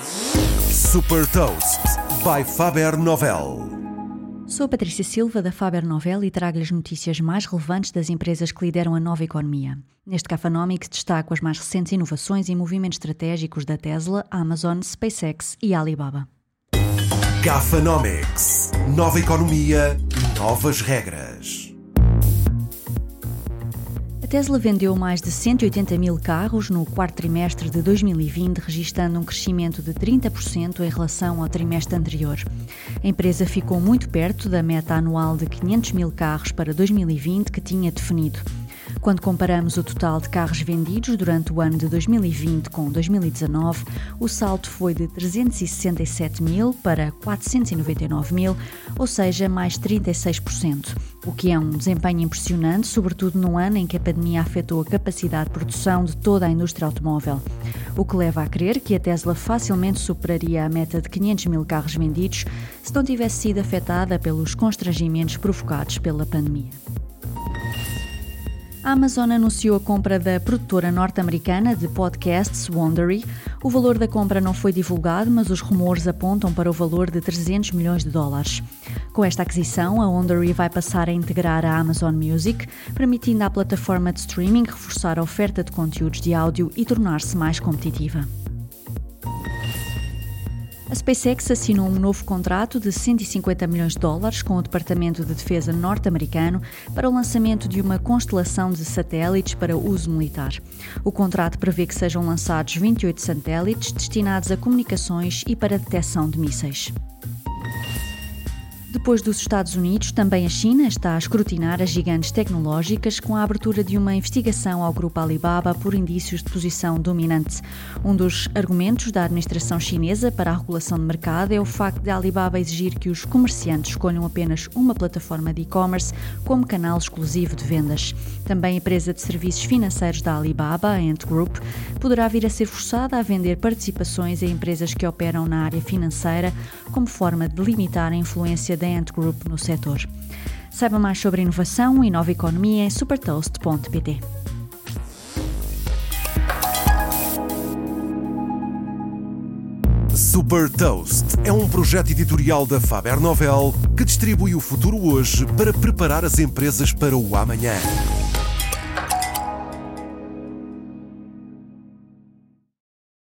Super Toast by Faber Novel. Sou Patrícia Silva da Faber Novel e trago-lhe as notícias mais relevantes das empresas que lideram a nova economia. Neste Cafanomics destaco as mais recentes inovações e movimentos estratégicos da Tesla, Amazon, SpaceX e Alibaba. Gafanomics. Nova economia, novas regras. Tesla vendeu mais de 180 mil carros no quarto trimestre de 2020, registrando um crescimento de 30% em relação ao trimestre anterior. A empresa ficou muito perto da meta anual de 500 mil carros para 2020 que tinha definido. Quando comparamos o total de carros vendidos durante o ano de 2020 com 2019, o salto foi de 367 mil para 499 mil, ou seja, mais 36%, o que é um desempenho impressionante, sobretudo no ano em que a pandemia afetou a capacidade de produção de toda a indústria automóvel. O que leva a crer que a Tesla facilmente superaria a meta de 500 mil carros vendidos se não tivesse sido afetada pelos constrangimentos provocados pela pandemia. A Amazon anunciou a compra da produtora norte-americana de podcasts Wondery. O valor da compra não foi divulgado, mas os rumores apontam para o valor de 300 milhões de dólares. Com esta aquisição, a Wondery vai passar a integrar a Amazon Music, permitindo à plataforma de streaming reforçar a oferta de conteúdos de áudio e tornar-se mais competitiva. A SpaceX assinou um novo contrato de 150 milhões de dólares com o Departamento de Defesa norte-americano para o lançamento de uma constelação de satélites para uso militar. O contrato prevê que sejam lançados 28 satélites destinados a comunicações e para detecção de mísseis. Depois dos Estados Unidos, também a China está a escrutinar as gigantes tecnológicas com a abertura de uma investigação ao grupo Alibaba por indícios de posição dominante. Um dos argumentos da administração chinesa para a regulação de mercado é o facto de Alibaba exigir que os comerciantes escolham apenas uma plataforma de e-commerce como canal exclusivo de vendas. Também a empresa de serviços financeiros da Alibaba, a Ant Group, poderá vir a ser forçada a vender participações em empresas que operam na área financeira como forma de limitar a influência da Ant Group no setor. Saiba mais sobre inovação e nova economia em supertoast.pt. Super Toast é um projeto editorial da Faber Novel que distribui o futuro hoje para preparar as empresas para o amanhã.